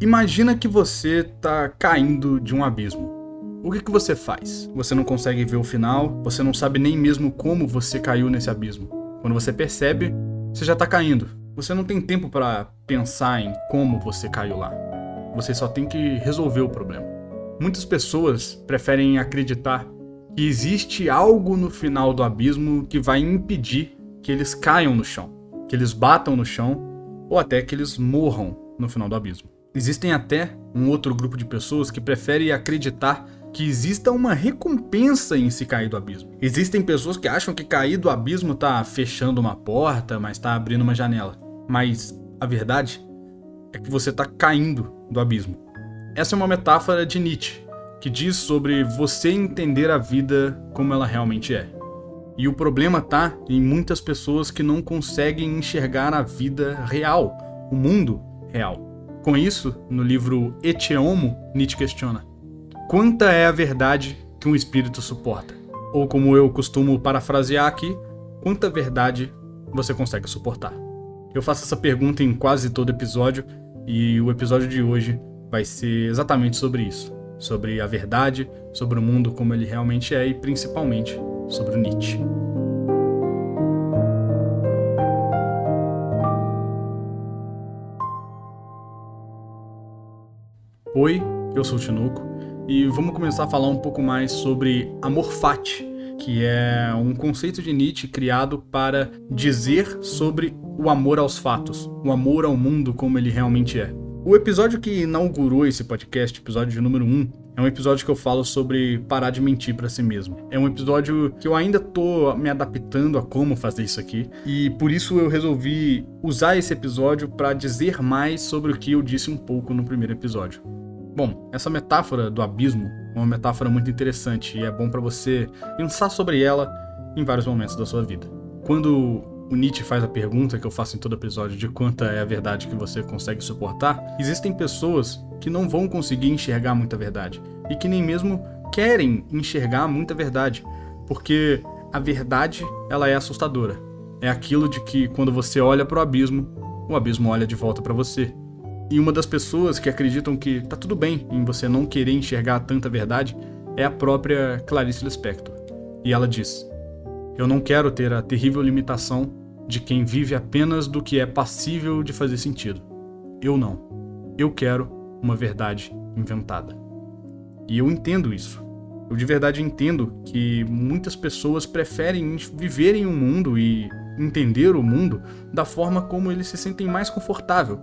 Imagina que você tá caindo de um abismo. O que, que você faz? Você não consegue ver o final, você não sabe nem mesmo como você caiu nesse abismo. Quando você percebe, você já tá caindo. Você não tem tempo para pensar em como você caiu lá. Você só tem que resolver o problema. Muitas pessoas preferem acreditar que existe algo no final do abismo que vai impedir que eles caiam no chão, que eles batam no chão ou até que eles morram no final do abismo. Existem até um outro grupo de pessoas que prefere acreditar que exista uma recompensa em se cair do abismo. Existem pessoas que acham que cair do abismo está fechando uma porta, mas está abrindo uma janela. Mas a verdade é que você está caindo do abismo. Essa é uma metáfora de Nietzsche, que diz sobre você entender a vida como ela realmente é. E o problema está em muitas pessoas que não conseguem enxergar a vida real, o mundo real. Com isso, no livro Ecce Homo, Nietzsche questiona: quanta é a verdade que um espírito suporta? Ou como eu costumo parafrasear aqui, quanta verdade você consegue suportar? Eu faço essa pergunta em quase todo episódio e o episódio de hoje vai ser exatamente sobre isso, sobre a verdade, sobre o mundo como ele realmente é e principalmente sobre o Nietzsche. Oi, eu sou o Tinoco e vamos começar a falar um pouco mais sobre amor fati, que é um conceito de Nietzsche criado para dizer sobre o amor aos fatos, o amor ao mundo como ele realmente é. O episódio que inaugurou esse podcast, episódio de número 1, é um episódio que eu falo sobre parar de mentir para si mesmo. É um episódio que eu ainda tô me adaptando a como fazer isso aqui, e por isso eu resolvi usar esse episódio para dizer mais sobre o que eu disse um pouco no primeiro episódio. Bom, essa metáfora do abismo é uma metáfora muito interessante e é bom para você pensar sobre ela em vários momentos da sua vida. Quando o Nietzsche faz a pergunta que eu faço em todo episódio de quanta é a verdade que você consegue suportar, existem pessoas que não vão conseguir enxergar muita verdade e que nem mesmo querem enxergar muita verdade, porque a verdade ela é assustadora. É aquilo de que quando você olha para o abismo, o abismo olha de volta para você. E uma das pessoas que acreditam que tá tudo bem em você não querer enxergar tanta verdade é a própria Clarice Lispector. E ela diz: Eu não quero ter a terrível limitação de quem vive apenas do que é passível de fazer sentido. Eu não. Eu quero uma verdade inventada. E eu entendo isso. Eu de verdade entendo que muitas pessoas preferem viverem o um mundo e entender o mundo da forma como eles se sentem mais confortável,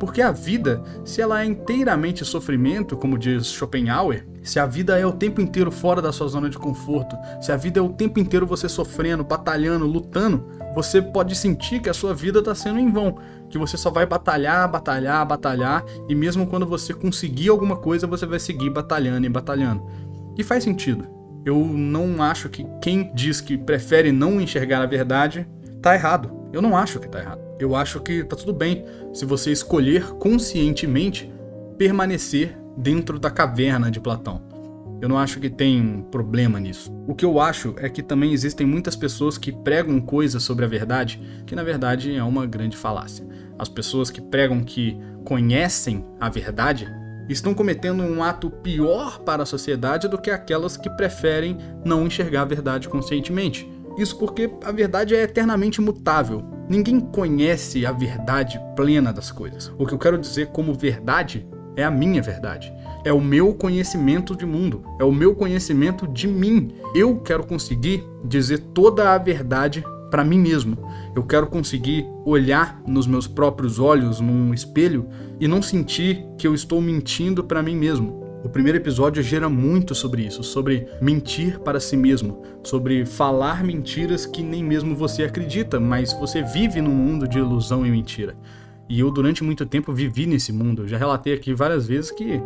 porque a vida, se ela é inteiramente sofrimento, como diz Schopenhauer, se a vida é o tempo inteiro fora da sua zona de conforto, se a vida é o tempo inteiro você sofrendo, batalhando, lutando, você pode sentir que a sua vida está sendo em vão, que você só vai batalhar, batalhar, batalhar, e mesmo quando você conseguir alguma coisa, você vai seguir batalhando e batalhando. E faz sentido. Eu não acho que quem diz que prefere não enxergar a verdade tá errado. Eu não acho que tá errado. Eu acho que tá tudo bem se você escolher conscientemente permanecer dentro da caverna de Platão. Eu não acho que tem problema nisso. O que eu acho é que também existem muitas pessoas que pregam coisas sobre a verdade que na verdade é uma grande falácia. As pessoas que pregam que conhecem a verdade estão cometendo um ato pior para a sociedade do que aquelas que preferem não enxergar a verdade conscientemente. Isso porque a verdade é eternamente mutável. Ninguém conhece a verdade plena das coisas. O que eu quero dizer como verdade é a minha verdade. É o meu conhecimento de mundo, é o meu conhecimento de mim. Eu quero conseguir dizer toda a verdade para mim mesmo. Eu quero conseguir olhar nos meus próprios olhos num espelho e não sentir que eu estou mentindo para mim mesmo. O primeiro episódio gera muito sobre isso, sobre mentir para si mesmo, sobre falar mentiras que nem mesmo você acredita, mas você vive num mundo de ilusão e mentira. E eu, durante muito tempo, vivi nesse mundo. já relatei aqui várias vezes que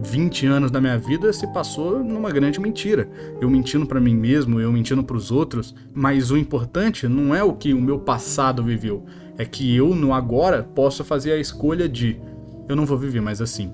20 anos da minha vida se passou numa grande mentira. Eu mentindo para mim mesmo, eu mentindo para os outros, mas o importante não é o que o meu passado viveu, é que eu no agora posso fazer a escolha de eu não vou viver mais assim.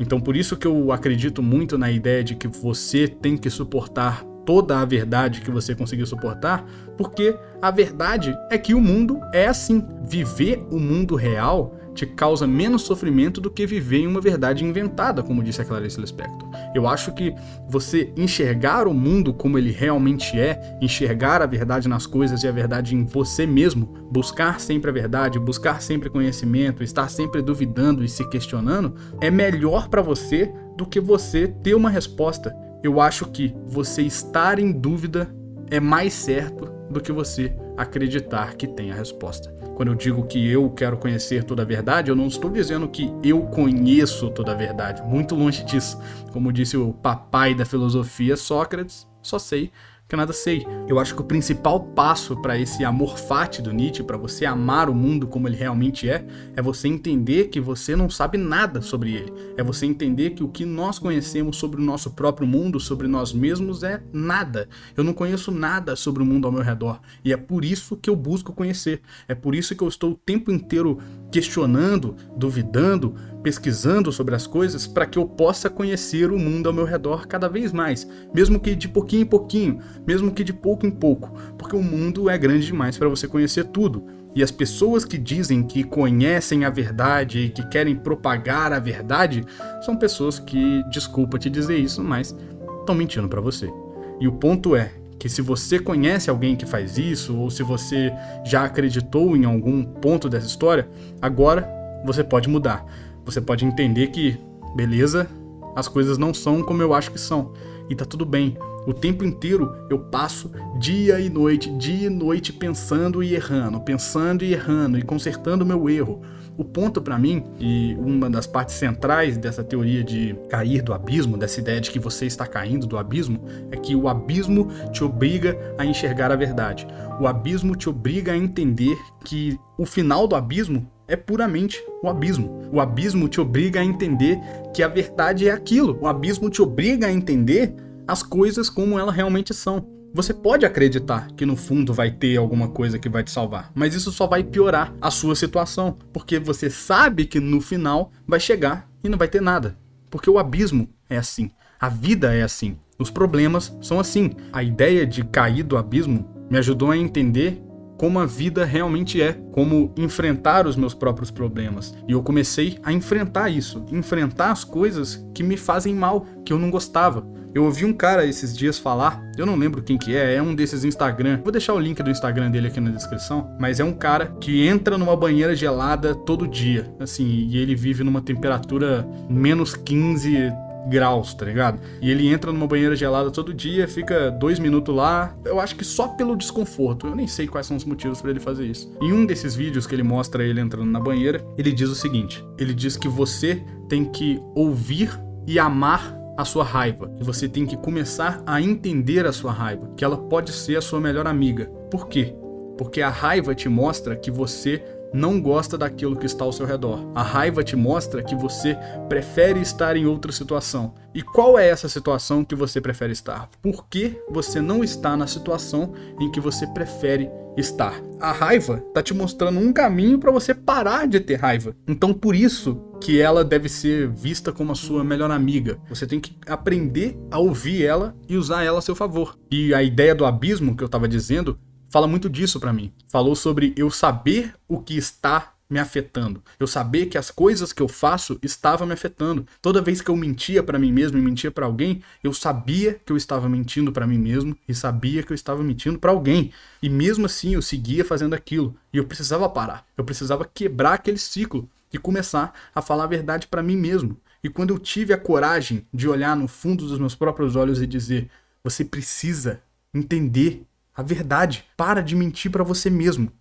Então por isso que eu acredito muito na ideia de que você tem que suportar toda a verdade que você conseguiu suportar, porque a verdade é que o mundo é assim. Viver o mundo real te causa menos sofrimento do que viver em uma verdade inventada, como disse a Clarice Lispector. Eu acho que você enxergar o mundo como ele realmente é, enxergar a verdade nas coisas e a verdade em você mesmo, buscar sempre a verdade, buscar sempre conhecimento, estar sempre duvidando e se questionando, é melhor para você do que você ter uma resposta. Eu acho que você estar em dúvida é mais certo do que você acreditar que tem a resposta. Quando eu digo que eu quero conhecer toda a verdade, eu não estou dizendo que eu conheço toda a verdade. Muito longe disso. Como disse o papai da filosofia, Sócrates, só sei que eu nada sei. Eu acho que o principal passo para esse amor fati do Nietzsche, para você amar o mundo como ele realmente é, é você entender que você não sabe nada sobre ele. É você entender que o que nós conhecemos sobre o nosso próprio mundo, sobre nós mesmos, é nada. Eu não conheço nada sobre o mundo ao meu redor. E é por isso que eu busco conhecer. É por isso que eu estou o tempo inteiro questionando, duvidando, pesquisando sobre as coisas para que eu possa conhecer o mundo ao meu redor cada vez mais, mesmo que de pouquinho em pouquinho, mesmo que de pouco em pouco, porque o mundo é grande demais para você conhecer tudo. E as pessoas que dizem que conhecem a verdade e que querem propagar a verdade são pessoas que, desculpa te dizer isso, mas estão mentindo para você. E o ponto é que se você conhece alguém que faz isso, ou se você já acreditou em algum ponto dessa história, agora você pode mudar você pode entender que, beleza, as coisas não são como eu acho que são. E tá tudo bem. O tempo inteiro eu passo dia e noite, dia e noite pensando e errando, pensando e errando e consertando o meu erro. O ponto para mim, e uma das partes centrais dessa teoria de cair do abismo, dessa ideia de que você está caindo do abismo, é que o abismo te obriga a enxergar a verdade. O abismo te obriga a entender que o final do abismo é puramente o abismo. O abismo te obriga a entender que a verdade é aquilo. O abismo te obriga a entender as coisas como elas realmente são. Você pode acreditar que no fundo vai ter alguma coisa que vai te salvar, mas isso só vai piorar a sua situação, porque você sabe que no final vai chegar e não vai ter nada. Porque o abismo é assim, a vida é assim, os problemas são assim. A ideia de cair do abismo me ajudou a entender como a vida realmente é, como enfrentar os meus próprios problemas. E eu comecei a enfrentar isso, enfrentar as coisas que me fazem mal, que eu não gostava. Eu ouvi um cara esses dias falar, eu não lembro quem que é, é um desses Instagram. Vou deixar o link do Instagram dele aqui na descrição, mas é um cara que entra numa banheira gelada todo dia, assim, e ele vive numa temperatura menos 15, graus, tá ligado? E ele entra numa banheira gelada todo dia, fica dois minutos lá. Eu acho que só pelo desconforto. Eu nem sei quais são os motivos para ele fazer isso. Em um desses vídeos que ele mostra ele entrando na banheira, ele diz o seguinte: ele diz que você tem que ouvir e amar a sua raiva. E você tem que começar a entender a sua raiva, que ela pode ser a sua melhor amiga. Por quê? Porque a raiva te mostra que você não gosta daquilo que está ao seu redor. A raiva te mostra que você prefere estar em outra situação. E qual é essa situação que você prefere estar? Por que você não está na situação em que você prefere estar? A raiva está te mostrando um caminho para você parar de ter raiva. Então, por isso que ela deve ser vista como a sua melhor amiga. Você tem que aprender a ouvir ela e usar ela a seu favor. E a ideia do abismo que eu estava dizendo fala muito disso para mim. Falou sobre eu saber o que está me afetando. Eu saber que as coisas que eu faço estavam me afetando. Toda vez que eu mentia para mim mesmo e mentia para alguém, eu sabia que eu estava mentindo para mim mesmo e sabia que eu estava mentindo para alguém. E mesmo assim eu seguia fazendo aquilo e eu precisava parar. Eu precisava quebrar aquele ciclo e começar a falar a verdade para mim mesmo. E quando eu tive a coragem de olhar no fundo dos meus próprios olhos e dizer: você precisa entender a verdade. Para de mentir para você mesmo.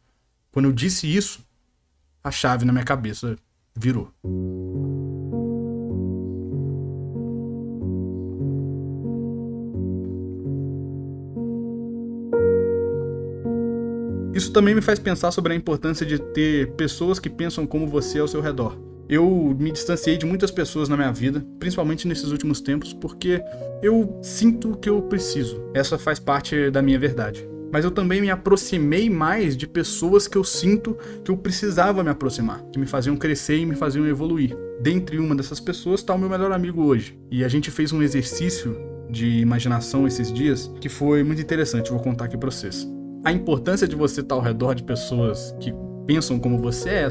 Quando eu disse isso, a chave na minha cabeça virou. Isso também me faz pensar sobre a importância de ter pessoas que pensam como você ao seu redor. Eu me distanciei de muitas pessoas na minha vida, principalmente nesses últimos tempos, porque eu sinto que eu preciso. Essa faz parte da minha verdade. Mas eu também me aproximei mais de pessoas que eu sinto que eu precisava me aproximar, que me faziam crescer e me faziam evoluir. Dentre uma dessas pessoas está o meu melhor amigo hoje. E a gente fez um exercício de imaginação esses dias que foi muito interessante, vou contar aqui para vocês. A importância de você estar ao redor de pessoas que pensam como você é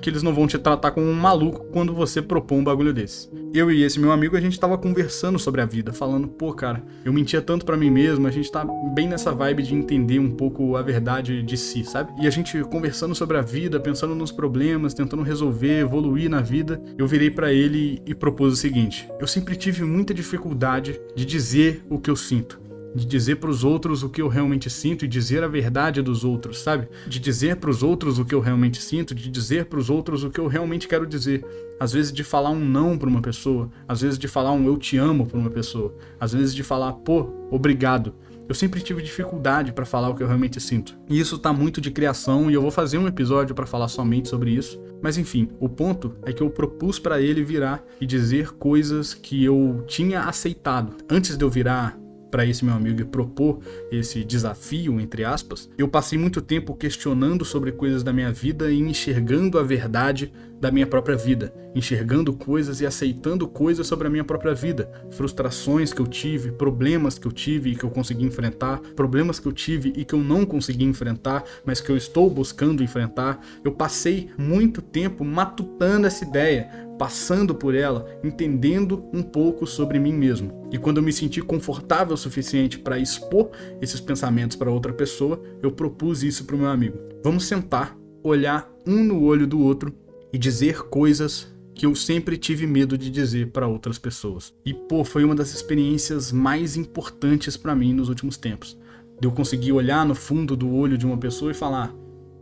que eles não vão te tratar como um maluco quando você propõe um bagulho desse. Eu e esse meu amigo, a gente tava conversando sobre a vida, falando, pô, cara, eu mentia tanto para mim mesmo, a gente tá bem nessa vibe de entender um pouco a verdade de si, sabe? E a gente conversando sobre a vida, pensando nos problemas, tentando resolver, evoluir na vida, eu virei para ele e propus o seguinte: eu sempre tive muita dificuldade de dizer o que eu sinto de dizer para os outros o que eu realmente sinto e dizer a verdade dos outros, sabe? De dizer para os outros o que eu realmente sinto, de dizer para os outros o que eu realmente quero dizer. Às vezes de falar um não para uma pessoa, às vezes de falar um eu te amo para uma pessoa, às vezes de falar pô, obrigado. Eu sempre tive dificuldade para falar o que eu realmente sinto. E isso tá muito de criação e eu vou fazer um episódio para falar somente sobre isso. Mas enfim, o ponto é que eu propus para ele virar e dizer coisas que eu tinha aceitado. Antes de eu virar para esse meu amigo e propor esse desafio, entre aspas, eu passei muito tempo questionando sobre coisas da minha vida e enxergando a verdade da minha própria vida, enxergando coisas e aceitando coisas sobre a minha própria vida, frustrações que eu tive, problemas que eu tive e que eu consegui enfrentar, problemas que eu tive e que eu não consegui enfrentar, mas que eu estou buscando enfrentar. Eu passei muito tempo matutando essa ideia, passando por ela, entendendo um pouco sobre mim mesmo. E quando eu me senti confortável o suficiente para expor esses pensamentos para outra pessoa, eu propus isso para o meu amigo. Vamos sentar, olhar um no olho do outro e dizer coisas que eu sempre tive medo de dizer para outras pessoas. E pô, foi uma das experiências mais importantes para mim nos últimos tempos. De eu conseguir olhar no fundo do olho de uma pessoa e falar: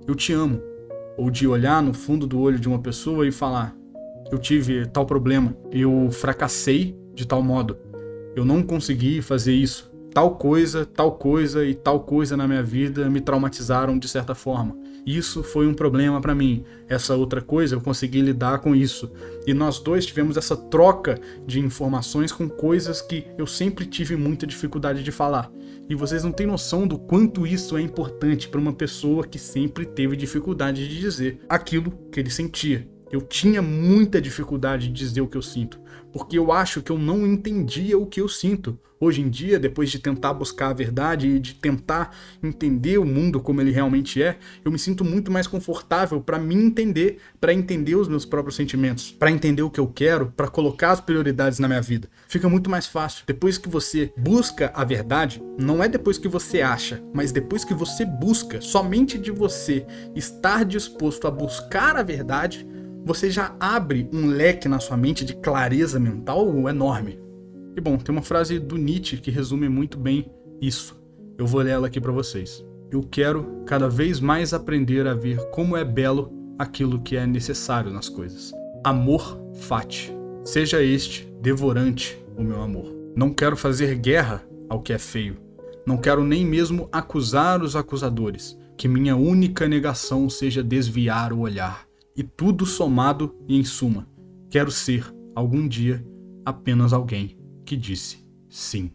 "Eu te amo". Ou de olhar no fundo do olho de uma pessoa e falar: eu tive tal problema, eu fracassei de tal modo, eu não consegui fazer isso, tal coisa, tal coisa e tal coisa na minha vida me traumatizaram de certa forma. Isso foi um problema para mim. Essa outra coisa eu consegui lidar com isso. E nós dois tivemos essa troca de informações com coisas que eu sempre tive muita dificuldade de falar. E vocês não têm noção do quanto isso é importante para uma pessoa que sempre teve dificuldade de dizer aquilo que ele sentia. Eu tinha muita dificuldade de dizer o que eu sinto, porque eu acho que eu não entendia o que eu sinto. Hoje em dia, depois de tentar buscar a verdade e de tentar entender o mundo como ele realmente é, eu me sinto muito mais confortável para me entender, para entender os meus próprios sentimentos, para entender o que eu quero, para colocar as prioridades na minha vida. Fica muito mais fácil. Depois que você busca a verdade, não é depois que você acha, mas depois que você busca, somente de você estar disposto a buscar a verdade, você já abre um leque na sua mente de clareza mental enorme. E bom, tem uma frase do Nietzsche que resume muito bem isso. Eu vou ler ela aqui para vocês. Eu quero cada vez mais aprender a ver como é belo aquilo que é necessário nas coisas. Amor fati. Seja este devorante o meu amor. Não quero fazer guerra ao que é feio. Não quero nem mesmo acusar os acusadores. Que minha única negação seja desviar o olhar e tudo somado e em suma, quero ser, algum dia, apenas alguém que disse sim.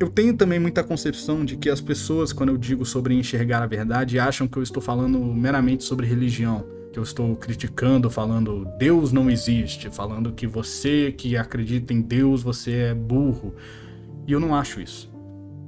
Eu tenho também muita concepção de que as pessoas, quando eu digo sobre enxergar a verdade, acham que eu estou falando meramente sobre religião, que eu estou criticando, falando Deus não existe, falando que você que acredita em Deus, você é burro. E eu não acho isso.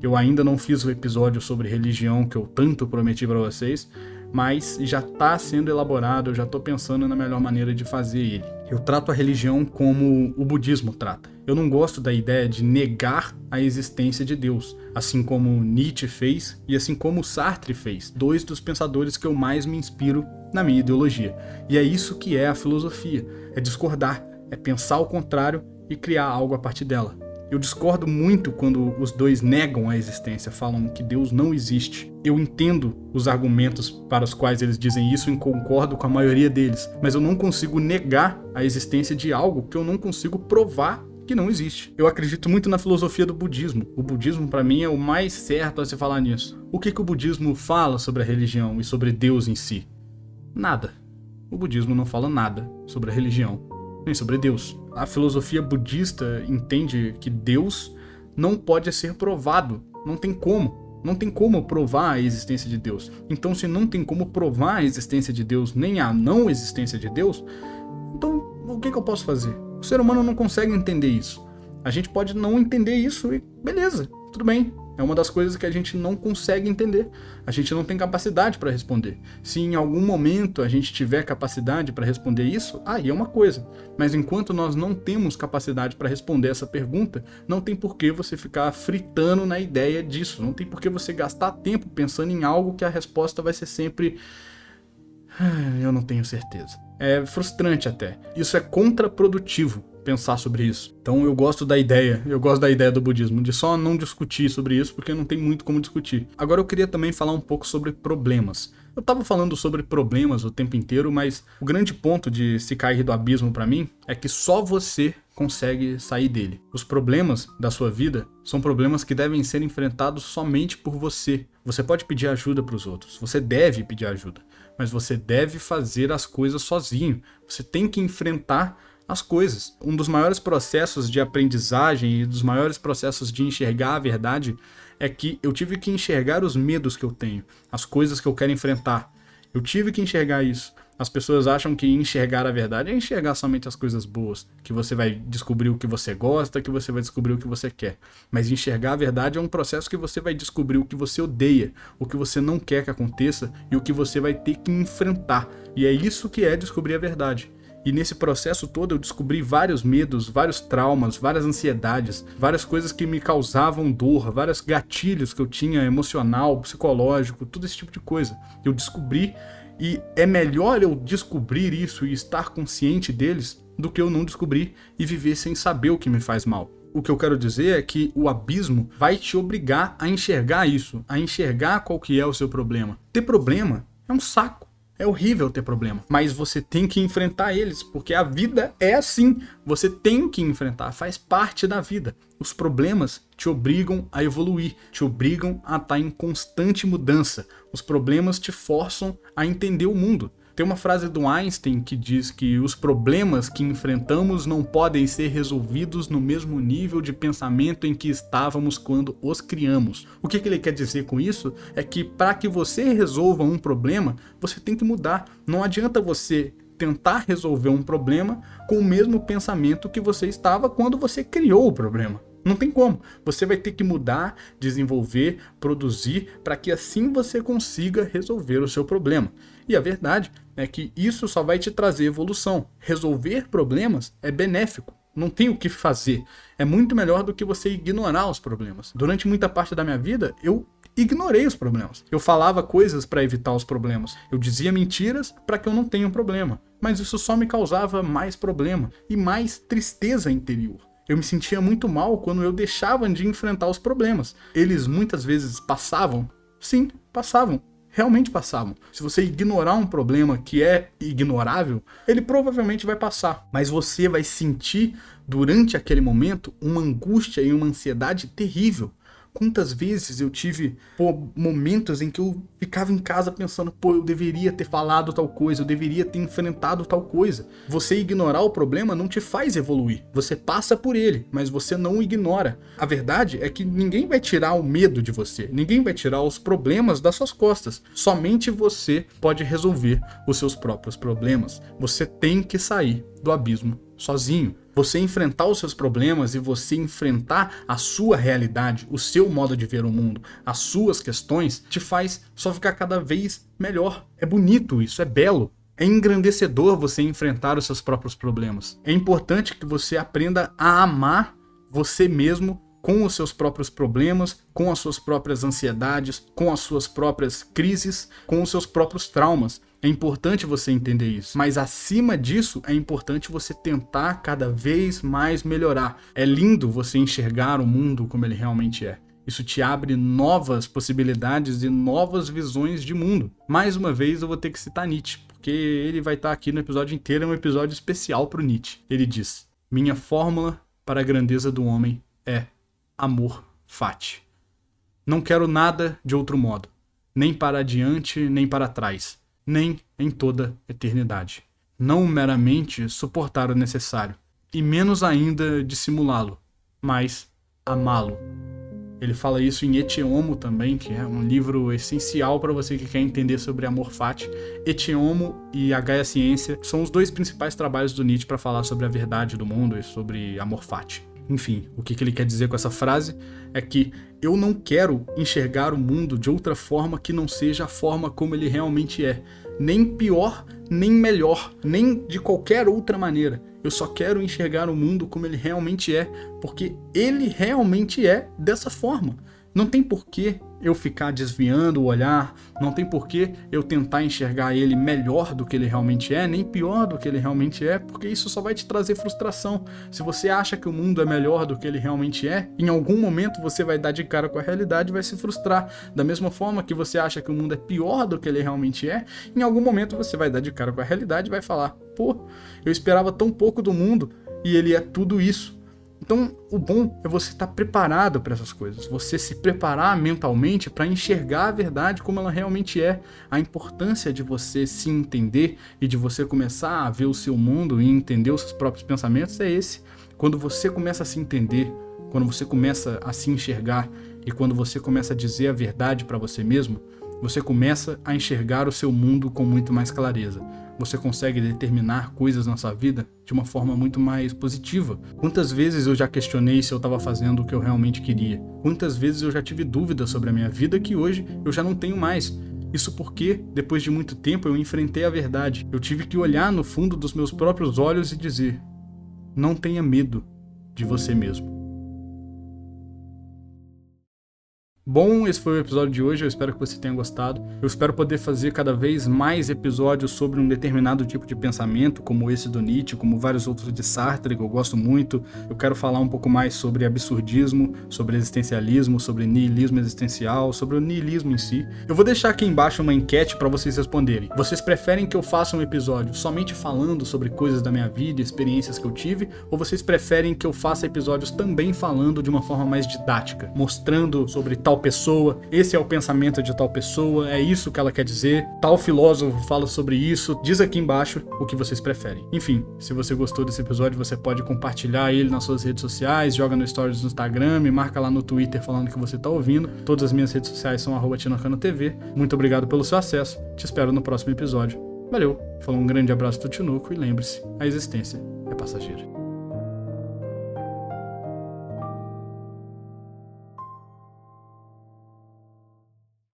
Eu ainda não fiz o episódio sobre religião que eu tanto prometi para vocês, mas já está sendo elaborado, eu já estou pensando na melhor maneira de fazer ele. Eu trato a religião como o budismo trata. Eu não gosto da ideia de negar a existência de Deus, assim como Nietzsche fez e assim como Sartre fez, dois dos pensadores que eu mais me inspiro na minha ideologia. E é isso que é a filosofia: é discordar, é pensar o contrário e criar algo a partir dela. Eu discordo muito quando os dois negam a existência, falam que Deus não existe. Eu entendo os argumentos para os quais eles dizem isso e concordo com a maioria deles, mas eu não consigo negar a existência de algo que eu não consigo provar que não existe. Eu acredito muito na filosofia do budismo. O budismo, para mim, é o mais certo a se falar nisso. O que, que o budismo fala sobre a religião e sobre Deus em si? Nada. O budismo não fala nada sobre a religião nem sobre Deus. A filosofia budista entende que Deus não pode ser provado, não tem como. Não tem como provar a existência de Deus. Então, se não tem como provar a existência de Deus, nem a não existência de Deus, então o que, que eu posso fazer? O ser humano não consegue entender isso. A gente pode não entender isso e beleza, Tudo bem, é uma das coisas que a gente não consegue entender. A gente não tem capacidade para responder. Se em algum momento a gente tiver capacidade para responder isso, aí é uma coisa. Mas enquanto nós não temos capacidade para responder essa pergunta, não tem por que você ficar fritando na ideia disso. Não tem por que você gastar tempo pensando em algo que a resposta vai ser sempre. Ah, eu não tenho certeza. É frustrante até. Isso é contraprodutivo pensar sobre isso. Então eu gosto da ideia, eu gosto da ideia do budismo, de só não discutir sobre isso, porque não tem muito como discutir. Agora eu queria também falar um pouco sobre problemas. Eu tava falando sobre problemas o tempo inteiro, mas o grande ponto de se cair do abismo para mim é que só você consegue sair dele. Os problemas da sua vida são problemas que devem ser enfrentados somente por você. Você pode pedir ajuda para os outros, você deve pedir ajuda, mas você deve fazer as coisas sozinho. Você tem que enfrentar as coisas. Um dos maiores processos de aprendizagem e dos maiores processos de enxergar a verdade é que eu tive que enxergar os medos que eu tenho, as coisas que eu quero enfrentar. Eu tive que enxergar isso. As pessoas acham que enxergar a verdade é enxergar somente as coisas boas, que você vai descobrir o que você gosta, que você vai descobrir o que você quer. Mas enxergar a verdade é um processo que você vai descobrir o que você odeia, o que você não quer que aconteça e o que você vai ter que enfrentar. E é isso que é descobrir a verdade. E nesse processo todo eu descobri vários medos, vários traumas, várias ansiedades, várias coisas que me causavam dor, vários gatilhos que eu tinha emocional, psicológico, todo esse tipo de coisa. Eu descobri e é melhor eu descobrir isso e estar consciente deles do que eu não descobrir e viver sem saber o que me faz mal. O que eu quero dizer é que o abismo vai te obrigar a enxergar isso, a enxergar qual que é o seu problema. Ter problema é um saco. É horrível ter problema, mas você tem que enfrentar eles, porque a vida é assim. Você tem que enfrentar, faz parte da vida. Os problemas te obrigam a evoluir, te obrigam a estar em constante mudança. Os problemas te forçam a entender o mundo. Tem uma frase do Einstein que diz que os problemas que enfrentamos não podem ser resolvidos no mesmo nível de pensamento em que estávamos quando os criamos. O que, ele quer dizer com isso? É que para que você resolva um problema, você tem que mudar. Não adianta você tentar resolver um problema com o mesmo pensamento que você estava quando você criou o problema. Não tem como. Você vai ter que mudar, desenvolver, produzir para que assim você consiga resolver o seu problema. E a verdade é que isso só vai te trazer evolução. Resolver problemas é benéfico. Não tem o que fazer. É muito melhor do que você ignorar os problemas. Durante muita parte da minha vida, eu ignorei os problemas. Eu falava coisas para evitar os problemas. Eu dizia mentiras para que eu não tenha um problema. Mas isso só me causava mais problema e mais tristeza interior. Eu me sentia muito mal quando eu deixava de enfrentar os problemas. Eles muitas vezes passavam. Sim, passavam realmente passavam. Se você ignorar um problema que é ignorável, ele provavelmente vai passar, mas você vai sentir durante aquele momento uma angústia e uma ansiedade terrível. Quantas vezes eu tive pô, momentos em que eu ficava em casa pensando, pô, eu deveria ter falado tal coisa, eu deveria ter enfrentado tal coisa. Você ignorar o problema não te faz evoluir. Você passa por ele, mas você não ignora. A verdade é que ninguém vai tirar o medo de você, ninguém vai tirar os problemas das suas costas. Somente você pode resolver os seus próprios problemas. Você tem que sair do abismo sozinho. Você enfrentar os seus problemas e você enfrentar a sua realidade, o seu modo de ver o mundo, as suas questões, te faz só ficar cada vez melhor. É bonito isso, é belo. É engrandecedor você enfrentar os seus próprios problemas. É importante que você aprenda a amar você mesmo com os seus próprios problemas, com as suas próprias ansiedades, com as suas próprias crises, com os seus próprios traumas. É importante você entender isso. Mas acima disso, é importante você tentar cada vez mais melhorar. É lindo você enxergar o mundo como ele realmente é. Isso te abre novas possibilidades e novas visões de mundo. Mais uma vez eu vou ter que citar Nietzsche, porque ele vai estar aqui no episódio inteiro, é um episódio especial para o Nietzsche. Ele diz: Minha fórmula para a grandeza do homem é amor fati. Não quero nada de outro modo, nem para adiante, nem para trás, nem em toda eternidade. Não meramente suportar o necessário, e menos ainda dissimulá-lo, mas amá-lo. Ele fala isso em Etiomo também, que é um livro essencial para você que quer entender sobre amor fati. Etiomo e a Gaia Ciência são os dois principais trabalhos do Nietzsche para falar sobre a verdade do mundo e sobre amor fati. Enfim, o que, que ele quer dizer com essa frase é que eu não quero enxergar o mundo de outra forma que não seja a forma como ele realmente é. Nem pior, nem melhor, nem de qualquer outra maneira. Eu só quero enxergar o mundo como ele realmente é, porque ele realmente é dessa forma. Não tem porquê eu ficar desviando o olhar, não tem porquê eu tentar enxergar ele melhor do que ele realmente é, nem pior do que ele realmente é, porque isso só vai te trazer frustração. Se você acha que o mundo é melhor do que ele realmente é, em algum momento você vai dar de cara com a realidade e vai se frustrar. Da mesma forma que você acha que o mundo é pior do que ele realmente é, em algum momento você vai dar de cara com a realidade e vai falar: pô, eu esperava tão pouco do mundo e ele é tudo isso. Então, o bom é você estar preparado para essas coisas, você se preparar mentalmente para enxergar a verdade como ela realmente é. A importância de você se entender e de você começar a ver o seu mundo e entender os seus próprios pensamentos é esse. Quando você começa a se entender, quando você começa a se enxergar e quando você começa a dizer a verdade para você mesmo, você começa a enxergar o seu mundo com muito mais clareza você consegue determinar coisas na sua vida de uma forma muito mais positiva. Quantas vezes eu já questionei se eu estava fazendo o que eu realmente queria? Quantas vezes eu já tive dúvidas sobre a minha vida que hoje eu já não tenho mais? Isso porque, depois de muito tempo, eu enfrentei a verdade. Eu tive que olhar no fundo dos meus próprios olhos e dizer: não tenha medo de você mesmo. Bom, esse foi o episódio de hoje, eu espero que você tenha gostado. Eu espero poder fazer cada vez mais episódios sobre um determinado tipo de pensamento, como esse do Nietzsche, como vários outros de Sartre, que eu gosto muito. Eu quero falar um pouco mais sobre absurdismo, sobre existencialismo, sobre niilismo existencial, sobre o niilismo em si. Eu vou deixar aqui embaixo uma enquete para vocês responderem. Vocês preferem que eu faça um episódio somente falando sobre coisas da minha vida, experiências que eu tive, ou vocês preferem que eu faça episódios também falando de uma forma mais didática, mostrando sobre tal pessoa, esse é o pensamento de tal pessoa, é isso que ela quer dizer, tal filósofo fala sobre isso. Diz aqui embaixo o que vocês preferem. Enfim, se você gostou desse episódio, você pode compartilhar ele nas suas redes sociais, joga no stories do Instagram, me marca lá no Twitter falando que você está ouvindo. Todas as minhas redes sociais são @tinocano_tv. Muito obrigado pelo seu acesso. Te espero no próximo episódio. Valeu. Falou um grande abraço do Tinuco e lembre-se, a existência é passageira.